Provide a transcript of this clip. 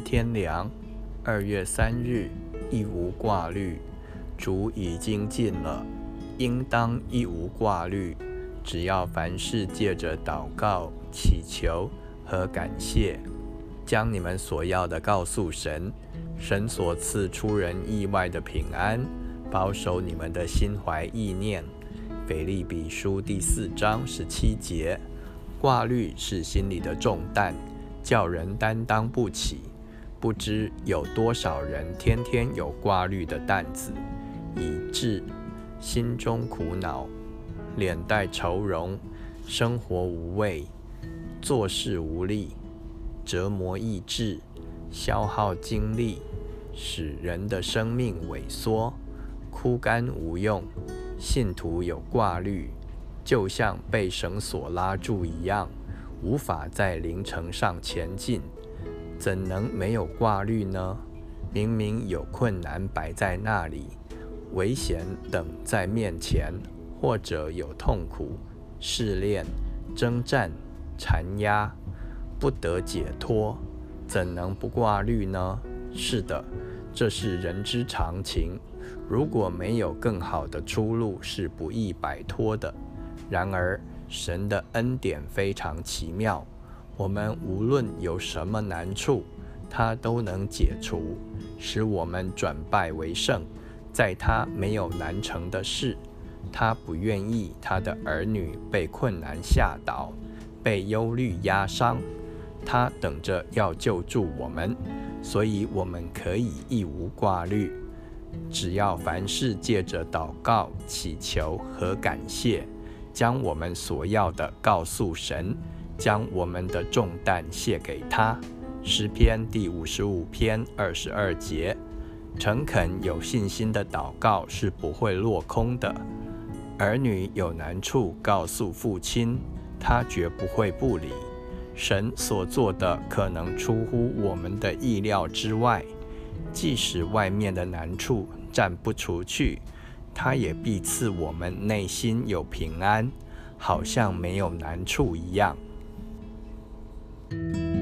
天凉。二月三日，亦无挂虑。主已经尽了，应当亦无挂虑。只要凡事借着祷告、祈求和感谢，将你们所要的告诉神，神所赐出人意外的平安，保守你们的心怀意念。腓利比书第四章十七节。挂虑是心里的重担，叫人担当不起。不知有多少人天天有挂虑的担子，以致心中苦恼，脸带愁容，生活无味，做事无力，折磨意志，消耗精力，使人的生命萎缩、枯干无用。信徒有挂虑。就像被绳索拉住一样，无法在凌程上前进，怎能没有挂虑呢？明明有困难摆在那里，危险等在面前，或者有痛苦、试炼、征战、缠压，不得解脱，怎能不挂虑呢？是的，这是人之常情。如果没有更好的出路，是不易摆脱的。然而，神的恩典非常奇妙。我们无论有什么难处，他都能解除，使我们转败为胜。在他没有难成的事，他不愿意他的儿女被困难吓倒，被忧虑压伤。他等着要救助我们，所以我们可以一无挂虑。只要凡事借着祷告、祈求和感谢。将我们所要的告诉神，将我们的重担卸给他。诗篇第五十五篇二十二节，诚恳有信心的祷告是不会落空的。儿女有难处告诉父亲，他绝不会不理。神所做的可能出乎我们的意料之外，即使外面的难处暂不除去。他也必赐我们内心有平安，好像没有难处一样。Thank you.